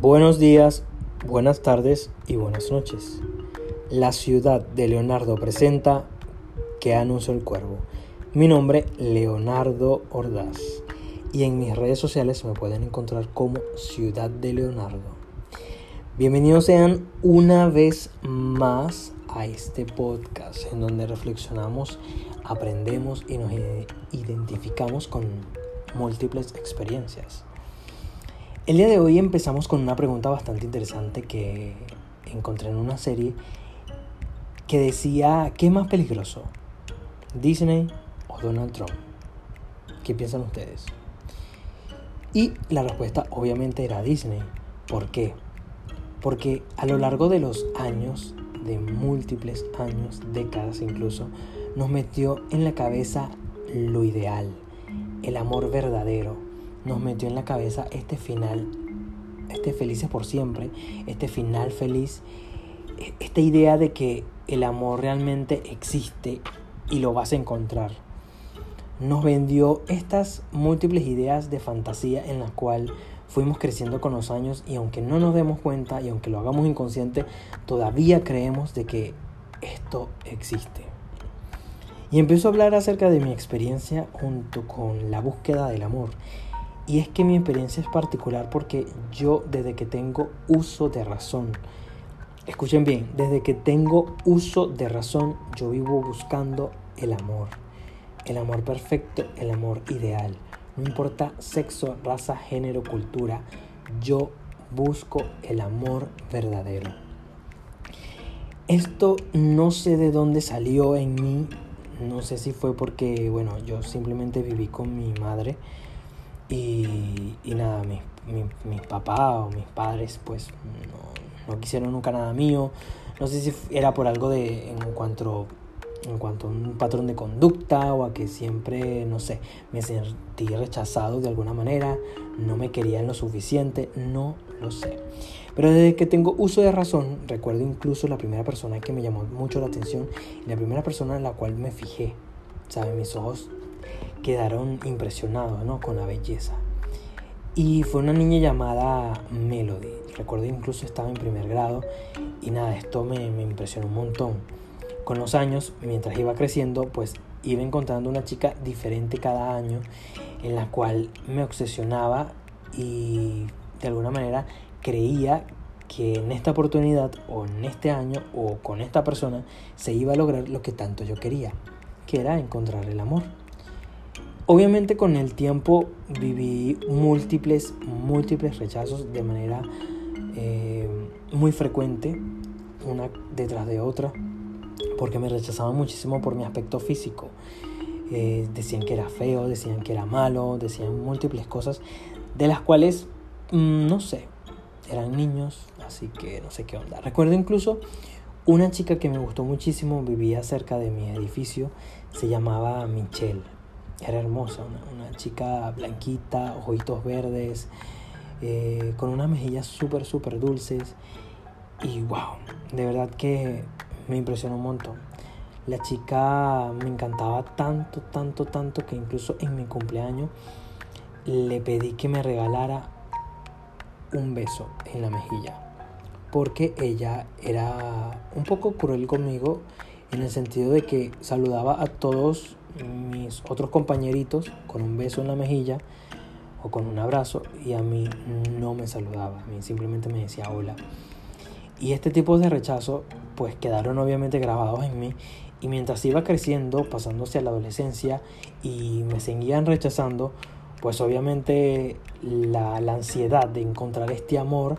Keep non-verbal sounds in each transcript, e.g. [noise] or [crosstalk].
Buenos días, buenas tardes y buenas noches. La ciudad de Leonardo presenta que anunció el cuervo. Mi nombre Leonardo Ordaz y en mis redes sociales me pueden encontrar como Ciudad de Leonardo. Bienvenidos sean una vez más a este podcast en donde reflexionamos, aprendemos y nos identificamos con múltiples experiencias. El día de hoy empezamos con una pregunta bastante interesante que encontré en una serie que decía, ¿qué es más peligroso? ¿Disney o Donald Trump? ¿Qué piensan ustedes? Y la respuesta obviamente era Disney. ¿Por qué? Porque a lo largo de los años, de múltiples años, décadas incluso, nos metió en la cabeza lo ideal, el amor verdadero, nos metió en la cabeza este final, este felices por siempre, este final feliz, e, esta idea de que el amor realmente existe y lo vas a encontrar. Nos vendió estas múltiples ideas de fantasía en las cuales fuimos creciendo con los años y aunque no nos demos cuenta y aunque lo hagamos inconsciente, todavía creemos de que esto existe. Y empiezo a hablar acerca de mi experiencia junto con la búsqueda del amor y es que mi experiencia es particular porque yo desde que tengo uso de razón, escuchen bien, desde que tengo uso de razón, yo vivo buscando el amor. El amor perfecto, el amor ideal. No importa sexo, raza, género, cultura, yo busco el amor verdadero. Esto no sé de dónde salió en mí, no sé si fue porque, bueno, yo simplemente viví con mi madre y, nada, mis, mis, papás o mis padres pues no, quisieron nunca nada mío. No sé si era por algo de en cuanto en cuanto a un patrón de conducta o a que siempre, no sé, me sentí rechazado de alguna manera, no me querían lo suficiente, no lo sé. Pero desde que tengo uso de razón, recuerdo incluso la primera persona que me llamó mucho la atención y la primera persona en la cual me fijé, ¿sabes? Mis ojos quedaron impresionados ¿no? con la belleza. Y fue una niña llamada Melody. Recuerdo incluso estaba en primer grado y nada, esto me, me impresionó un montón. Con los años, mientras iba creciendo, pues iba encontrando una chica diferente cada año en la cual me obsesionaba y de alguna manera creía que en esta oportunidad o en este año o con esta persona se iba a lograr lo que tanto yo quería, que era encontrar el amor. Obviamente con el tiempo viví múltiples, múltiples rechazos de manera eh, muy frecuente, una detrás de otra, porque me rechazaban muchísimo por mi aspecto físico. Eh, decían que era feo, decían que era malo, decían múltiples cosas, de las cuales, mm, no sé, eran niños, así que no sé qué onda. Recuerdo incluso una chica que me gustó muchísimo, vivía cerca de mi edificio, se llamaba Michelle era hermosa, una, chica blanquita, ojitos verdes, eh, con unas mejillas súper, súper dulces. Y wow, de verdad que me impresionó un montón. La chica me encantaba tanto, tanto, tanto que incluso en mi cumpleaños le pedí que me regalara un beso en la mejilla. Porque ella era un poco cruel conmigo en el sentido de que saludaba a todos mis otros compañeritos con un beso en la mejilla o con un abrazo y a mí no me saludaba, simplemente me decía hola. Y este tipo de rechazo pues quedaron obviamente grabados en mí y mientras iba creciendo, pasándose a la adolescencia y me seguían rechazando, pues obviamente la, la ansiedad de encontrar este amor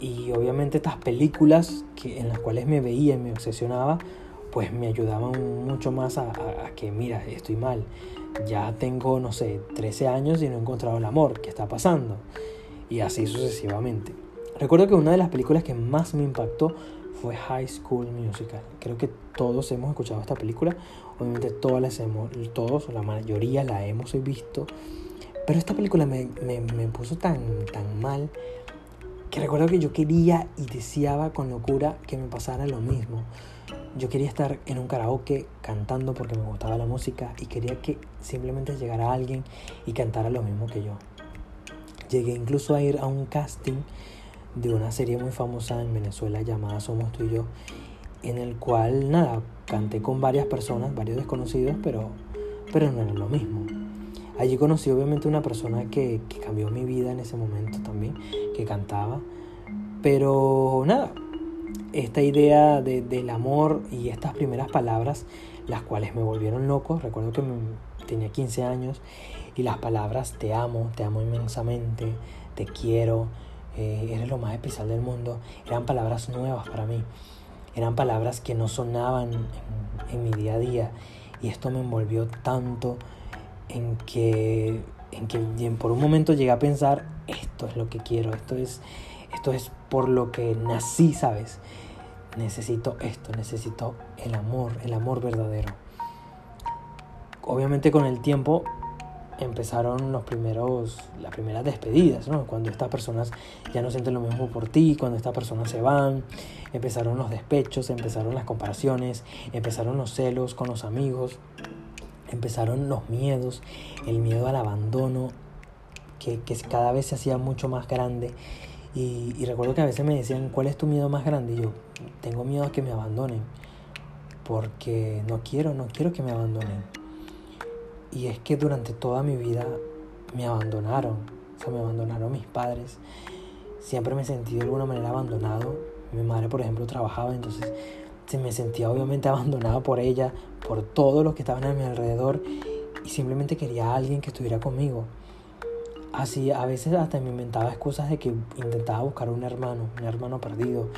y obviamente estas películas que, en las cuales me veía y me obsesionaba, pues me ayudaban mucho más a, que, mira, estoy mal, ya tengo, no sé, 13 años y no he encontrado el amor, ¿qué está pasando? Y así sucesivamente. Recuerdo que una de las películas que más me impactó fue High School Musical. Creo que todos hemos escuchado esta película, obviamente todas las hemos, todos, la mayoría la hemos visto, pero esta película me, me, me puso tan, tan mal que recuerdo que yo quería y deseaba con locura que me pasara lo mismo. Yo quería estar en un karaoke cantando porque me gustaba la música y quería que simplemente llegara alguien y cantara lo mismo que yo. Llegué incluso a ir a un casting de una serie muy famosa en Venezuela llamada Somos tú y yo, en el cual, nada, canté con varias personas, varios desconocidos, pero, pero no era lo mismo. Allí conocí obviamente una persona que, que cambió mi vida en ese momento también, que cantaba, pero nada, esta idea de, del amor y estas primeras palabras, las cuales me volvieron loco, recuerdo que tenía 15 años, y las palabras te amo, te amo inmensamente, te quiero, eh, eres lo más especial del mundo, eran palabras nuevas para mí, eran palabras que no sonaban en, mi día a día. Y esto me envolvió tanto en que, en que por un momento llegué a pensar, esto es lo que quiero, esto es, esto es por lo que nací, ¿sabes? Necesito esto, necesito el amor, el amor verdadero. Obviamente con el tiempo empezaron los primeros, las primeras despedidas, ¿no? Cuando estas personas ya no sienten lo mismo por ti, cuando estas personas se van, empezaron los despechos, empezaron las comparaciones, empezaron los celos con los amigos, empezaron los miedos, el miedo al abandono, que, que cada vez se hacía mucho más grande. Y, y, recuerdo que a veces me decían, ¿cuál es tu miedo más grande? Y yo, tengo miedo a que me abandonen, porque no quiero, no quiero que me abandonen y es que durante toda mi vida me abandonaron, o sea, me abandonaron mis padres. Siempre me sentí de alguna manera abandonado. Mi madre, por ejemplo, trabajaba, entonces se me sentía obviamente [laughs] abandonado por ella, por todos los que estaban a mi alrededor y simplemente quería a alguien que estuviera conmigo. Así, a veces hasta me inventaba excusas de que intentaba buscar un hermano, un hermano perdido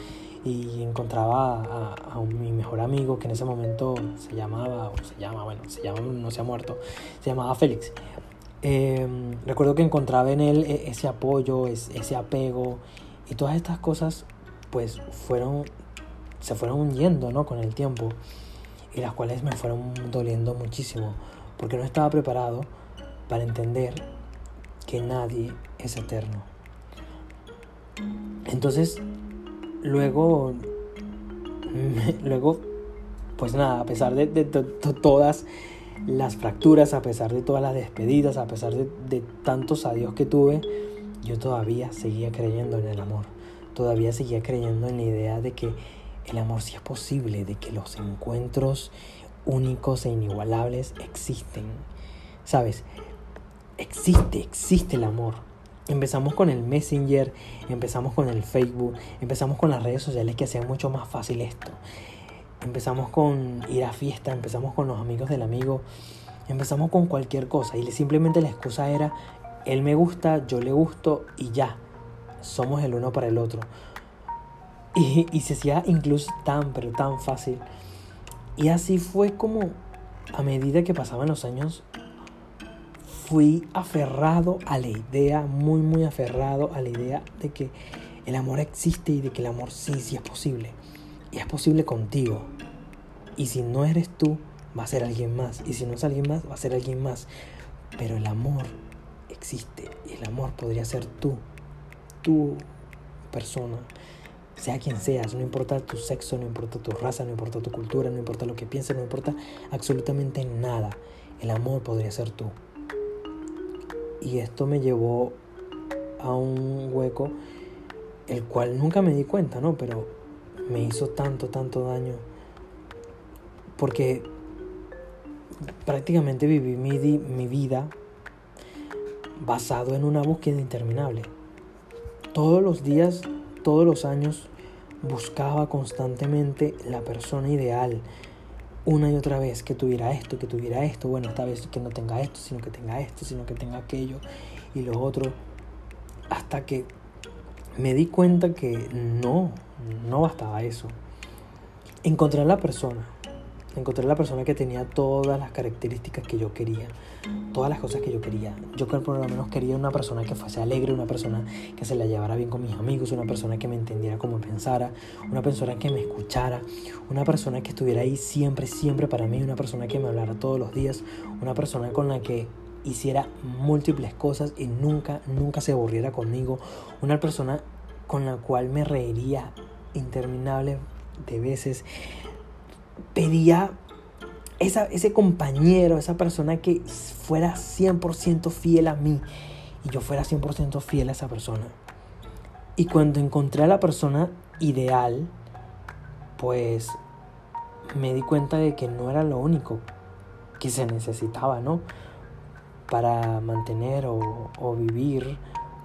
y encontraba a, mi mejor amigo que en ese momento se llamaba, o se llama, bueno, se llama, no se ha muerto, se llamaba Félix. Em, recuerdo que encontraba en él e, ese apoyo, ese apego y todas estas cosas pues fueron, se fueron yendo ¿no? con el tiempo y las cuales me fueron doliendo muchísimo porque no estaba preparado para entender que nadie es eterno. Entonces luego, [laughs] luego, pues nada, a pesar de, todas las fracturas, a pesar de todas las despedidas, a pesar de, tantos adiós que tuve, yo todavía seguía creyendo en el amor. Todavía seguía creyendo en la idea de que el amor sí es posible, de que los encuentros únicos e inigualables existen. ¿Sabes? Existe, existe el amor. Empezamos con el Messenger, empezamos con el Facebook, empezamos con las redes sociales que hacían mucho más fácil esto. Empezamos con ir a fiesta, empezamos con los amigos del amigo, empezamos con cualquier cosa y simplemente la excusa era, él me gusta, yo le gusto y ya, somos el uno para el otro. Y, y se hacía incluso tan, pero tan fácil. Y así fue como a medida que pasaban los años, fui aferrado a la idea, muy, muy aferrado a la idea de que el amor existe y de que el amor sí, sí es posible. Y es posible contigo. Y si no eres tú, va a ser alguien más. Y si no es alguien más, va a ser alguien más. Pero el amor existe. Y el amor podría ser tú. Tu persona. Sea quien seas. No importa tu sexo, no importa tu raza, no importa tu cultura, no importa lo que pienses, no importa absolutamente nada. El amor podría ser tú. Y esto me llevó a un hueco el cual nunca me di cuenta, ¿no? Pero me hizo tanto, tanto daño. Porque prácticamente viví mi, mi vida basado en una búsqueda interminable. Todos los días, todos los años, buscaba constantemente la persona ideal, una y otra vez que tuviera esto, que tuviera esto, bueno, esta vez que no tenga esto, sino que tenga esto, sino que tenga aquello y lo otro, hasta que me di cuenta que no, no bastaba eso. Encontré a la persona, encontré la persona que tenía todas las características que yo quería, todas las cosas que yo quería. Yo por lo menos quería una persona que fuese alegre, una persona que se la llevara bien con mis amigos, una persona que me entendiera como pensara, una persona que me escuchara, una persona que estuviera ahí siempre, siempre para mí, una persona que me hablara todos los días, una persona con la que hiciera múltiples cosas y nunca, nunca se aburriera conmigo, una persona con la cual me reiría interminable de veces, pedía esa, ese compañero, esa persona que fuera 100% fiel a mí. y yo fuera 100% fiel a esa persona. Y cuando encontré a la persona ideal, pues me di cuenta de que no era lo único que se necesitaba, ¿no? Para mantener o, o vivir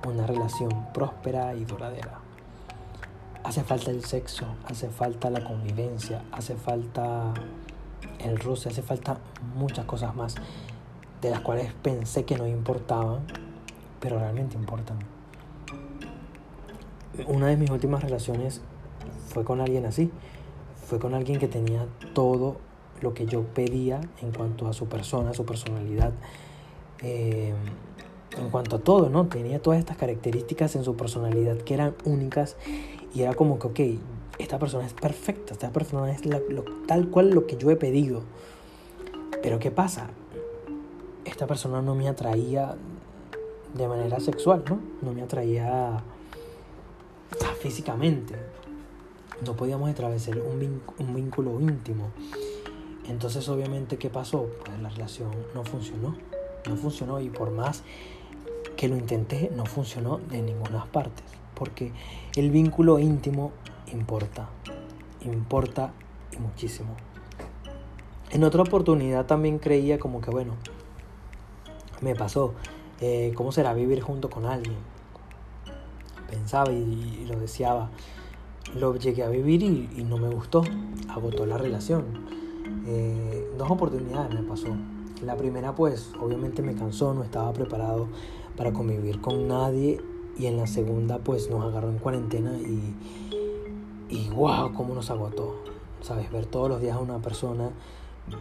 una relación próspera y duradera. Hace falta el sexo, hace falta la convivencia, hace falta el roce, hace falta muchas cosas más de las cuales pensé que no importaban, pero realmente importan. Una de mis últimas relaciones fue con alguien así, fue con alguien que tenía todo lo que yo pedía en cuanto a su persona, su personalidad, eh, en cuanto a todo, ¿no? Tenía todas estas características en su personalidad que eran únicas y era como que, ok, esta persona es perfecta, esta persona es tal cual lo que yo he pedido. Pero ¿qué pasa? Esta persona no me atraía de manera sexual, ¿no? No me atraía físicamente. No podíamos establecer un, un vínculo íntimo. Entonces, obviamente, ¿qué pasó? Pues la relación no funcionó. No funcionó y por más que lo intenté, no funcionó de ninguna parte. Porque el vínculo íntimo importa, importa y muchísimo. En otra oportunidad también creía como que, bueno, me pasó, eh, ¿cómo será vivir junto con alguien? Pensaba y, lo deseaba. Lo llegué a vivir y, no me gustó, agotó la relación. Eh, dos oportunidades me pasó. La primera pues obviamente me cansó, no estaba preparado para convivir con nadie y en la segunda pues nos agarró en cuarentena y, y wow, cómo nos agotó. Sabes, ver todos los días a una persona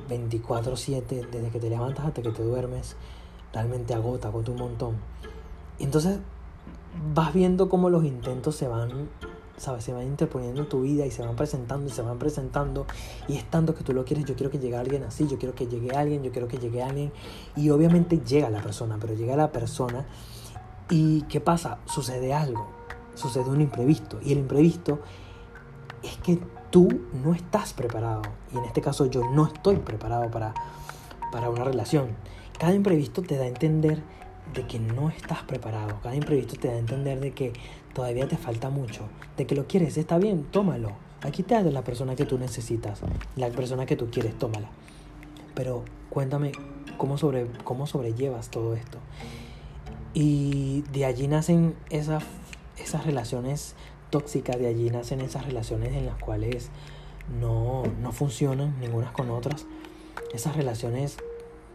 24/7, desde que te levantas hasta que te duermes, realmente agota, agota un montón. Y entonces vas viendo cómo los intentos se van, sabes, se van interponiendo en tu vida y se van presentando y se van presentando. Y es tanto que tú lo quieres, yo quiero que llegue alguien así, yo quiero que llegue alguien, yo quiero que llegue alguien. Y obviamente llega la persona, pero llega la persona y ¿qué pasa? Sucede algo, sucede un imprevisto. Y el imprevisto es que tú no estás preparado. Y en este caso yo no estoy preparado para, para una relación. Cada imprevisto te da a entender de que no estás preparado. Cada imprevisto te da a entender de que todavía te falta mucho. De que lo quieres, está bien, tómalo. Aquí te da la persona que tú necesitas. La persona que tú quieres, tómala. Pero cuéntame cómo, sobre, cómo sobrellevas todo esto. Y de allí nacen esas, esas relaciones tóxica, de allí nacen esas relaciones en las cuales no, no funcionan ninguna con otras, esas relaciones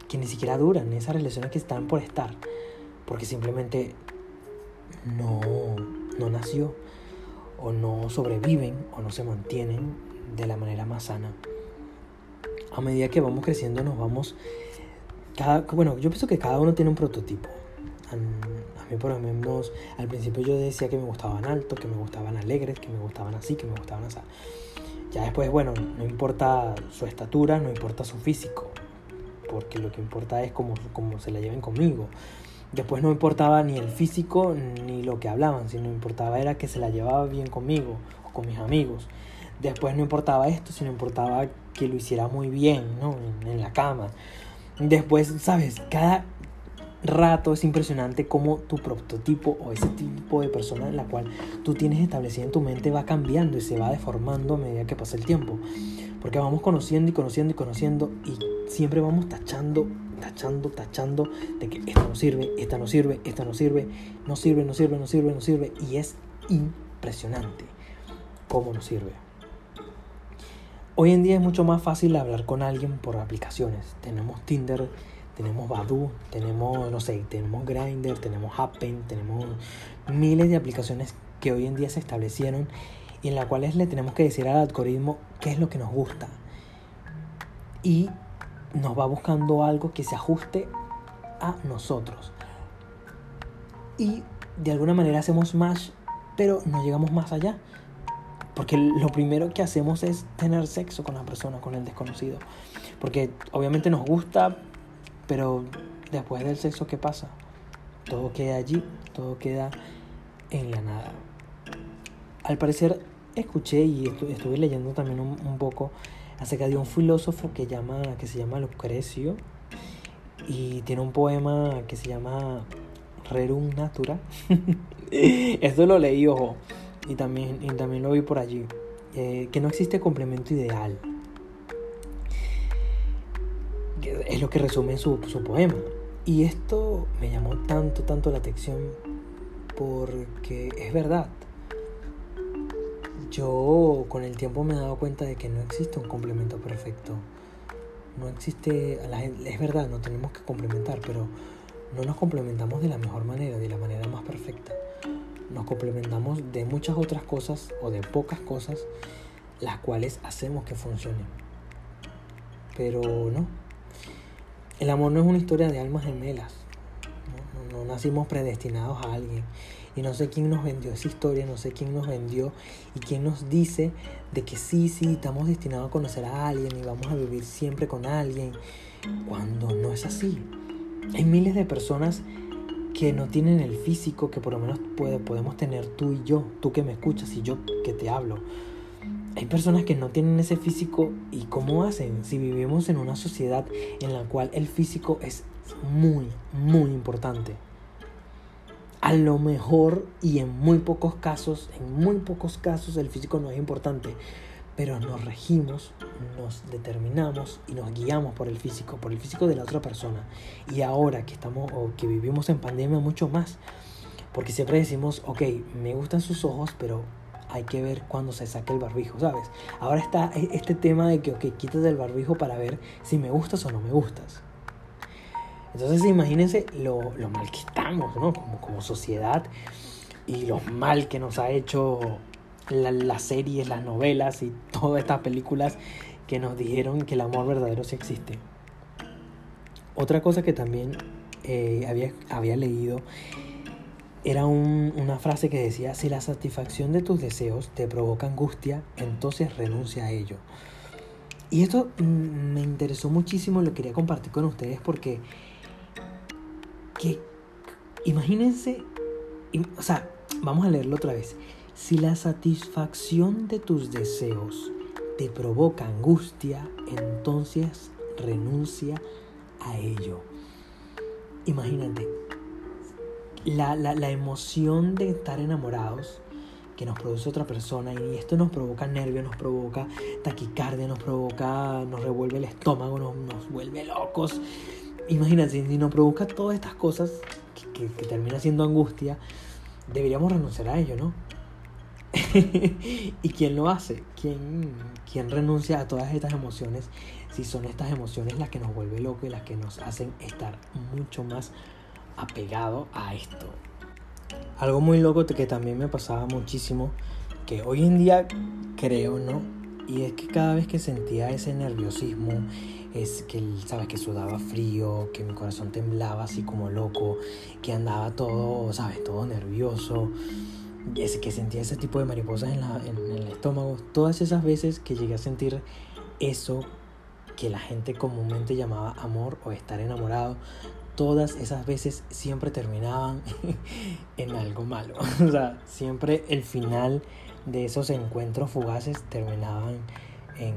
que ni siquiera duran, esas relaciones que están por estar, porque simplemente no, no nació, o no sobreviven, o no se mantienen de la manera más sana. A medida que vamos creciendo nos vamos... Cada, bueno, yo pienso que cada uno tiene un prototipo a mí por lo menos al principio yo decía que me gustaban altos, que me gustaban alegres, que me gustaban así, que me gustaban así. Ya después, bueno, no importa su estatura, no importa su físico, porque lo que importa es cómo, cómo se la lleven conmigo. Después no importaba ni el físico ni lo que hablaban, sino importaba era que se la llevaba bien conmigo o con mis amigos. Después no importaba esto, sino importaba que lo hiciera muy bien, ¿no? En, en la cama. Después, ¿sabes? Cada, rato es impresionante cómo tu prototipo o ese tipo de persona en la cual tú tienes establecida en tu mente va cambiando y se va deformando a medida que pasa el tiempo. Porque vamos conociendo y conociendo y conociendo y siempre vamos tachando, tachando, tachando de que esta no sirve, esta no sirve, esta no sirve, no sirve, no sirve, no sirve, no sirve. Y es impresionante cómo no sirve. Hoy en día es mucho más fácil hablar con alguien por aplicaciones. Tenemos Tinder, tenemos Badu, tenemos, no sé, tenemos Grindr, tenemos Happen, tenemos miles de aplicaciones que hoy en día se establecieron y en las cuales le tenemos que decir al algoritmo qué es lo que nos gusta. Y nos va buscando algo que se ajuste a nosotros. Y de alguna manera hacemos más, pero no llegamos más allá. Porque lo primero que hacemos es tener sexo con la persona, con el desconocido. Porque obviamente nos gusta, pero después del sexo, ¿qué pasa? Todo queda allí, todo queda en la nada. Al parecer, escuché y estuve leyendo también un, poco acerca de un filósofo que, llama, que se llama Lucrecio y tiene un poema que se llama rerum natura. [laughs] Esto lo leí, ojo, y también, y también lo vi por allí. Eh, que no existe complemento ideal. Es lo que resume su, su poema. Y esto me llamó tanto, tanto la atención porque es verdad. Yo con el tiempo me he dado cuenta de que no existe un complemento perfecto. No existe, es verdad, no tenemos que complementar, pero no nos complementamos de la mejor manera, de la manera más perfecta. Nos complementamos de muchas otras cosas o de pocas cosas, las cuales hacemos que funcionen. Pero no. El amor no es una historia de almas gemelas. No, no nacimos predestinados a alguien. Y no sé quién nos vendió esa historia, no sé quién nos vendió y quién nos dice de que sí, sí, estamos destinados a conocer a alguien y vamos a vivir siempre con alguien, cuando no es así. Hay miles de personas que no tienen el físico que por lo menos puede, podemos tener tú y yo, tú que me escuchas y yo que te hablo. Hay personas que no tienen ese físico y cómo hacen si vivimos en una sociedad en la cual el físico es muy, muy importante a lo mejor y en muy pocos casos, en muy pocos casos el físico no es importante, pero nos regimos, nos determinamos y nos guiamos por el físico, por el físico de la otra persona. Y ahora que estamos o que vivimos en pandemia mucho más, porque siempre decimos, ok, me gustan sus ojos, pero hay que ver cuando se saque el barbijo, ¿sabes? Ahora está e-, este tema de que, ok, quítate el barbijo para ver si me gustas o no me gustas. Entonces imagínense lo, mal que estamos, ¿no? Como, sociedad y lo mal que nos ha hecho las series, las novelas y [laughs] todas estas películas que nos dijeron que el amor verdadero sí existe. Otra cosa que también eh, había, había leído era una frase que decía, si la satisfacción de tus deseos te provoca angustia, entonces renuncia a ello. Y esto mm, me interesó muchísimo, lo quería compartir con ustedes porque que imagínense, o sea, vamos a leerlo otra vez. Si la satisfacción de tus deseos te provoca angustia, entonces renuncia a ello. Imagínate, la, la, emoción de estar enamorados que nos produce otra persona y esto nos provoca nervios, nos provoca taquicardia, nos provoca, nos revuelve el estómago, nos, nos vuelve locos imagínate, si nos provoca todas estas cosas que, termina siendo angustia, deberíamos renunciar a ello, ¿no? [laughs] ¿Y quién lo hace? ¿Quién, ¿Quién renuncia a todas estas emociones si son estas emociones las que nos vuelven locos y las que nos hacen estar mucho más apegados a esto? Algo muy loco que también me pasaba muchísimo, que hoy en día creo, ¿no? Y es que cada vez que sentía ese nerviosismo, es que, ¿sabes? Que sudaba frío, que mi corazón temblaba así como loco, que andaba todo, ¿sabes? Todo nervioso, que sentía ese tipo de mariposas en, la, en el estómago. Todas esas veces que llegué a sentir eso que la gente comúnmente llamaba amor o estar enamorado, todas esas veces siempre terminaban [laughs] en algo malo. [laughs] o sea, siempre el final de esos encuentros fugaces terminaban en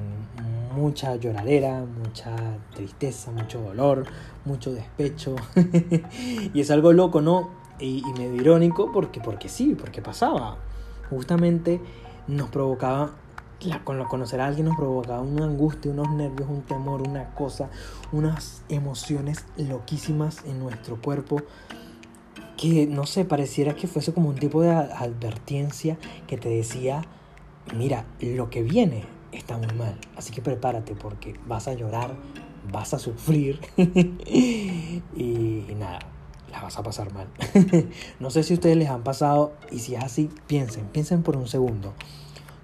mucha lloradera, mucha tristeza, mucho dolor, mucho despecho. [laughs] y es algo loco, ¿no? Y, medio irónico porque, porque sí, porque pasaba. Justamente nos provocaba, la, con conocer a alguien nos provocaba una angustia, unos nervios, un temor, una cosa, unas emociones loquísimas en nuestro cuerpo que no sé, pareciera que fuese como un tipo de advertencia que te decía, mira, lo que viene está muy mal. Así que prepárate porque vas a llorar, vas a sufrir [laughs] y, nada, la vas a pasar mal. [laughs] no sé si ustedes les han pasado y si es así, piensen, piensen por un segundo.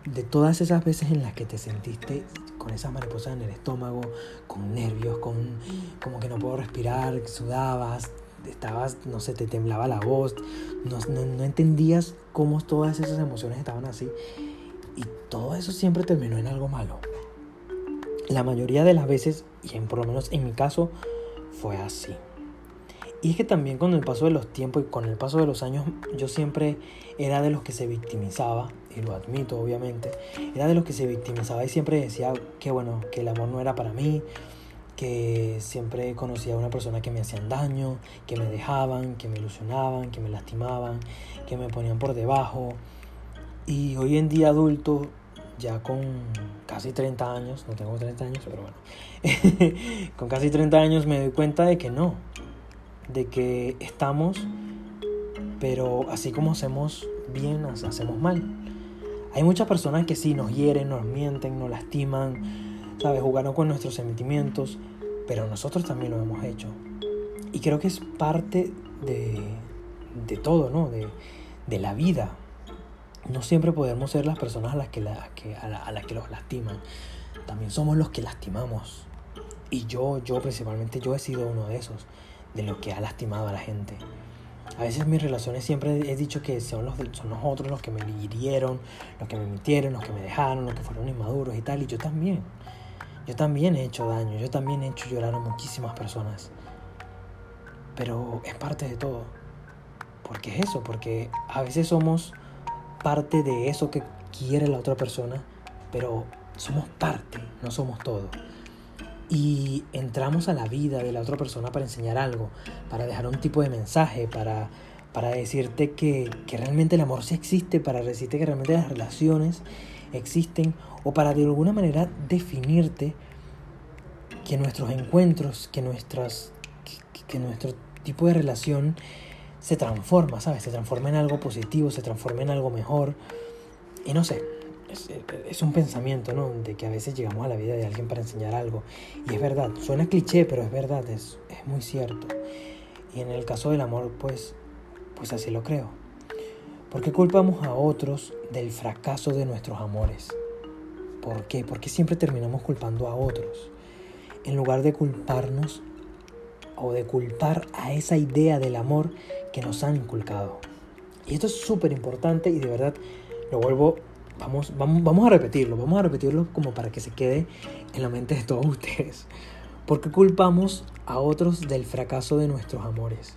De todas esas veces en las que te sentiste con esas mariposas en el estómago, con nervios, con como que no puedo respirar, sudabas, estabas, no sé, te temblaba la voz, no, no entendías cómo todas esas emociones estaban así y todo eso siempre terminó en algo malo. La mayoría de las veces, y en, por lo menos en mi caso, fue así. Y es que también con el paso de los tiempos y con el paso de los años, yo siempre era de los que se victimizaba, y lo admito obviamente, era de los que se victimizaba y siempre decía que bueno, que el amor no era para mí, que siempre conocía a una persona que me hacían daño, que me dejaban, que me ilusionaban, que me lastimaban, que me ponían por debajo. Y hoy en día adulto, ya con casi 30 años, no tengo 30 años, pero bueno, [laughs] con casi 30 años me doy cuenta de que no, de que estamos, pero así como hacemos bien, hacemos mal. Hay muchas personas que sí nos hieren, nos mienten, nos lastiman, ¿sabes? Jugaron con nuestros sentimientos, pero nosotros también lo hemos hecho. Y creo que es parte de, de todo, ¿no? De, de la vida. No siempre podemos ser las personas a las que, la, que, a, las que los lastiman. También somos los que lastimamos. Y yo, yo principalmente, yo he sido uno de esos, de los que ha lastimado a la gente. A veces mis relaciones siempre he dicho que son los, son los otros los que me hirieron, los que me mintieron, los que me dejaron, los que fueron inmaduros y tal. Y yo también. Yo también he hecho daño, yo también he hecho llorar a muchísimas personas. Pero es parte de todo. Porque es eso, porque a veces somos parte de eso que quiere la otra persona, pero somos parte, no somos todo. Y entramos a la vida de la otra persona para enseñar algo, para dejar un tipo de mensaje, para, para decirte que, que realmente el amor sí existe, para decirte que realmente las relaciones existen, o para de alguna manera definirte que nuestros encuentros, que, nuestras, que, que nuestro tipo de relación se transforma, ¿sabes? Se transforma en algo positivo, se transforma en algo mejor. Y no sé, es, es, un pensamiento, ¿no? De que a veces llegamos a la vida de alguien para enseñar algo. Y es verdad, suena cliché, pero es verdad, es, es muy cierto. Y en el caso del amor, pues, pues así lo creo. ¿Por qué culpamos a otros del fracaso de nuestros amores? ¿Por qué? Porque siempre terminamos culpando a otros. En lugar de culparnos o de culpar a esa idea del amor que nos han inculcado. Y esto es súper importante y de verdad lo vuelvo, vamos, vamos, vamos a repetirlo, vamos a repetirlo como para que se quede en la mente de todos [laughs] ustedes. Porque culpamos a otros del fracaso de nuestros amores,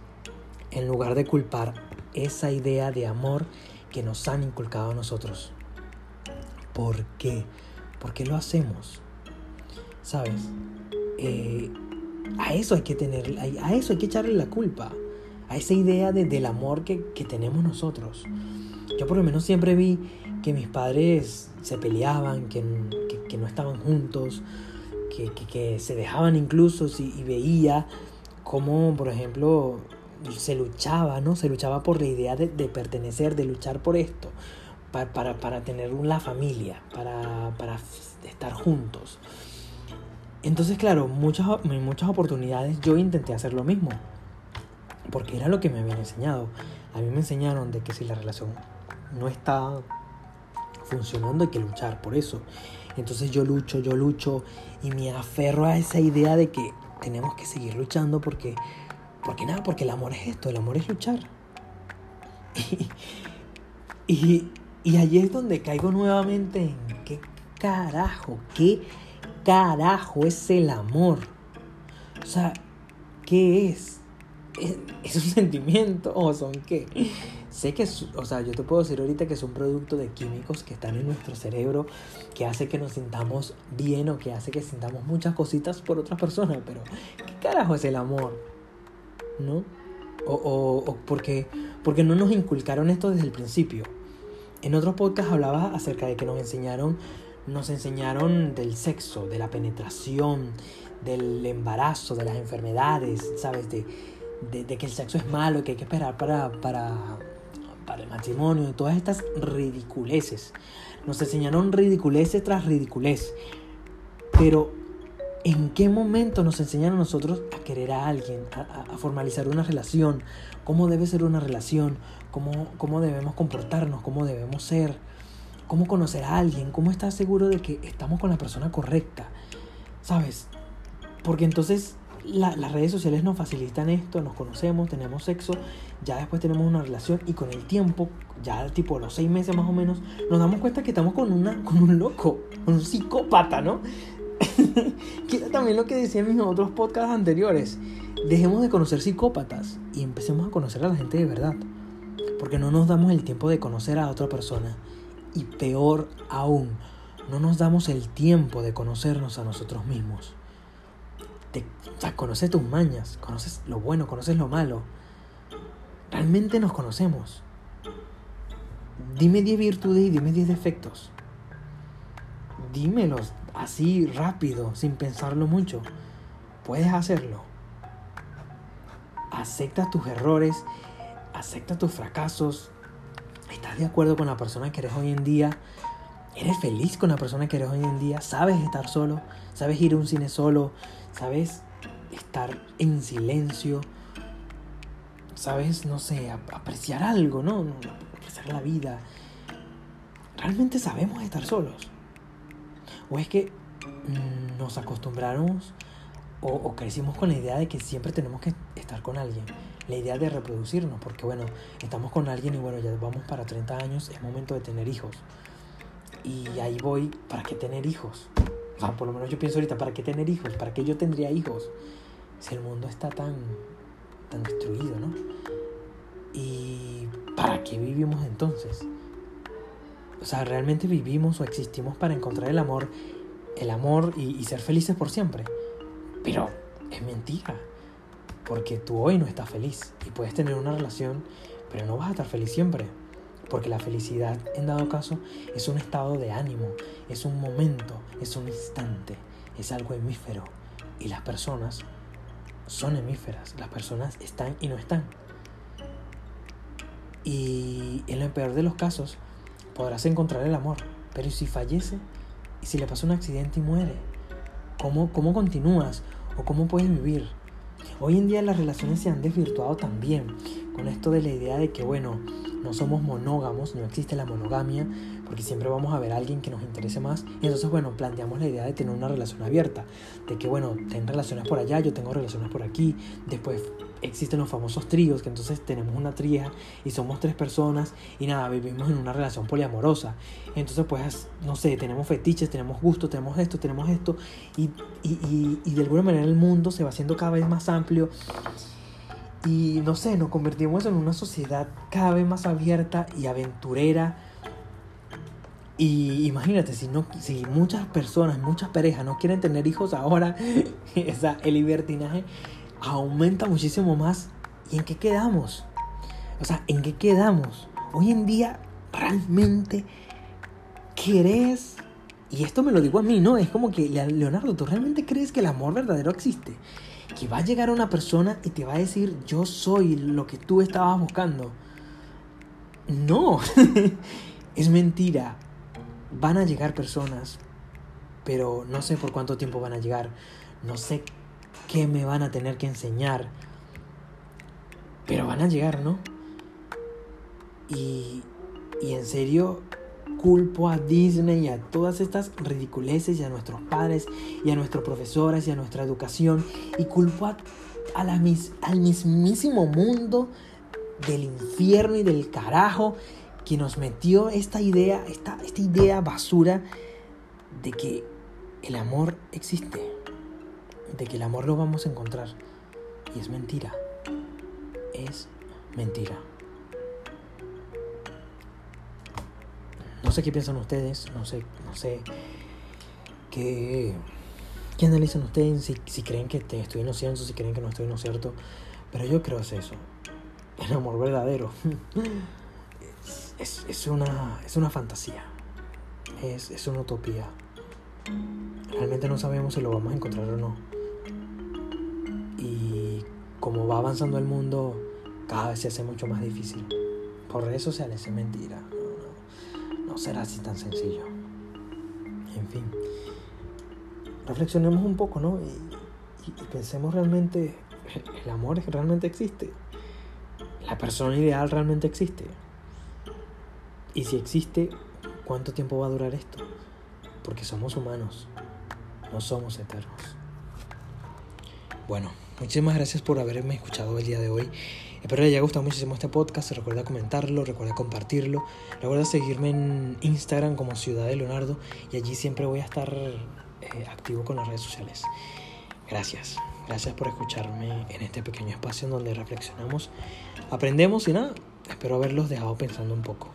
en lugar de culpar esa idea de amor que nos han inculcado a nosotros. ¿Por qué? ¿Por qué lo hacemos? ¿Sabes? Eh, a eso hay que tener, a eso hay que echarle la culpa, a esa idea de, del amor que, que, tenemos nosotros. Yo por lo menos siempre vi que mis padres se peleaban, que, que, que no estaban juntos, que, se dejaban incluso y, y veía cómo, por ejemplo, se luchaba, ¿no? Se luchaba por la idea de, de pertenecer, de luchar por esto, para, para, para tener una familia, para, para estar juntos. Entonces, claro, muchas, en muchas oportunidades yo intenté hacer lo mismo. Porque era lo que me habían enseñado. A mí me enseñaron de que si la relación no está funcionando hay que luchar por eso. Entonces yo lucho, yo lucho y me aferro a esa idea de que tenemos que seguir luchando porque, porque nada, porque el amor es esto, el amor es luchar. [laughs] Y, y, allí es donde caigo nuevamente en qué carajo, qué carajo es el amor? O sea, ¿qué es? ¿Es, un sentimiento o son qué? Sé que, o sea, yo te puedo decir ahorita que es un producto de químicos que están en nuestro cerebro, que hace que nos sintamos bien o que hace que sintamos muchas cositas por otras personas, pero ¿qué carajo es el amor? ¿No? O, o, o porque, porque no nos inculcaron esto desde el principio. En otros podcasts hablaba acerca de que nos enseñaron nos enseñaron del sexo, de la penetración, del embarazo, de las enfermedades, ¿sabes? De, de, que el sexo es malo, que hay que esperar para, para, para el matrimonio, todas estas ridiculeces. Nos enseñaron ridiculeces tras ridiculez. Pero, ¿en qué momento nos enseñaron a nosotros a querer a alguien, a, a formalizar una relación? ¿Cómo debe ser una relación? ¿Cómo, ¿Cómo debemos comportarnos? ¿Cómo debemos ser? cómo conocer a alguien, cómo estar seguro de que estamos con la persona correcta, ¿sabes? Porque entonces las redes sociales nos facilitan esto, nos conocemos, tenemos sexo, ya después tenemos una relación y con el tiempo, ya tipo los seis meses más o menos, nos damos cuenta que estamos con, una, con un loco, con un psicópata, ¿no? [laughs] que era también lo que decía en mis otros podcasts anteriores. Dejemos de conocer psicópatas y empecemos a conocer a la gente de verdad. Porque no nos damos el tiempo de conocer a otra persona y peor aún, no nos damos el tiempo de conocernos a nosotros mismos. Te, o sea, conoces tus mañas, conoces lo bueno, conoces lo malo. Realmente nos conocemos. Dime 10 virtudes y dime 10 defectos. Dímelos así rápido, sin pensarlo mucho. Puedes hacerlo. Acepta tus errores, acepta tus fracasos. ¿Estás de acuerdo con la persona que eres hoy en día? ¿Eres feliz con la persona que eres hoy en día? ¿Sabes estar solo? ¿Sabes ir a un cine solo? ¿Sabes estar en silencio? ¿Sabes, no sé, apreciar algo, ¿no? Apreciar la vida. ¿Realmente sabemos estar solos? ¿O es que mm, nos acostumbramos o, crecimos con la idea de que siempre tenemos que estar con alguien? La idea de reproducirnos, porque bueno, estamos con alguien y bueno, ya vamos para 30 años, es momento de tener hijos. Y ahí voy, ¿para qué tener hijos? O sea, por lo menos yo pienso ahorita, ¿para qué tener hijos? ¿Para qué yo tendría hijos? Si el mundo está tan, tan destruido, ¿no? ¿Y para qué vivimos entonces? O sea, ¿realmente vivimos o existimos para encontrar el amor, el amor y, y ser felices por siempre? Pero es mentira. Porque tú hoy no estás feliz y puedes tener una relación, pero no vas a estar feliz siempre. Porque la felicidad, en dado caso, es un estado de ánimo, es un momento, es un instante, es algo hemífero. Y las personas son hemíferas, las personas están y no están. Y en el peor de los casos, podrás encontrar el amor, pero si fallece? ¿Y si le pasa un accidente y muere? ¿Cómo, cómo continúas? ¿O cómo puedes vivir? Hoy en día las relaciones se han desvirtuado también con esto de la idea de que, bueno, no somos monógamos, no existe la monogamia, porque siempre vamos a ver a alguien que nos interese más. Y entonces, bueno, planteamos la idea de tener una relación abierta, de que, bueno, ten relaciones por allá, yo tengo relaciones por aquí. Después existen los famosos tríos, que entonces tenemos una trieja y somos tres personas y nada, vivimos en una relación poliamorosa. Entonces, pues, no sé, tenemos fetiches, tenemos gustos, tenemos esto, tenemos esto, y, y, y, y de alguna manera el mundo se va haciendo cada vez más amplio y no sé, nos convertimos en una sociedad cada vez más abierta y aventurera. Y imagínate, si, no, si muchas personas, muchas parejas no quieren tener hijos ahora, [laughs] esa, el libertinaje aumenta muchísimo más. ¿Y en qué quedamos? O sea, ¿en qué quedamos? Hoy en día, realmente, ¿crees? Y esto me lo digo a mí, ¿no? Es como que, Leonardo, ¿tú realmente crees que el amor verdadero existe? Que va a llegar una persona y te va a decir, yo soy lo que tú estabas buscando. No, [laughs] es mentira. Van a llegar personas, pero no sé por cuánto tiempo van a llegar. No sé qué me van a tener que enseñar. Pero van a llegar, ¿no? Y, y en serio, culpo a Disney y a todas estas ridiculeces y a nuestros padres y a nuestros profesores y a nuestra educación y culpo a, al mismísimo mundo del infierno y del carajo que nos metió esta idea, esta idea basura de que el amor existe, de que el amor lo vamos a encontrar. Y es mentira, es mentira. No sé qué piensan ustedes, no sé, no sé qué, qué analizan ustedes, si, si creen que estoy en lo si creen que no estoy en pero yo creo es eso, el amor verdadero. [laughs] Es, es, una, es una fantasía, es, es una utopía. Realmente no sabemos si lo vamos a encontrar o no. Y como va avanzando el mundo, cada vez se hace mucho más difícil. Por redes sociales es mentira no será así tan sencillo. En fin, reflexionemos un poco, ¿no? Y, pensemos realmente, ¿el amor realmente existe? ¿La persona ideal realmente existe? Y si existe, ¿cuánto tiempo va a durar esto? Porque somos humanos, no somos eternos. Bueno, muchísimas gracias por haberme escuchado el día de hoy. Espero les haya gustado muchísimo este podcast. Recuerda comentarlo, recuerda compartirlo. Recuerda seguirme en Instagram como Ciudad de Leonardo y allí siempre voy a estar eh, activo con las redes sociales. Gracias. Gracias por escucharme en este pequeño espacio en donde reflexionamos, aprendemos y nada. Espero haberlos dejado pensando un poco.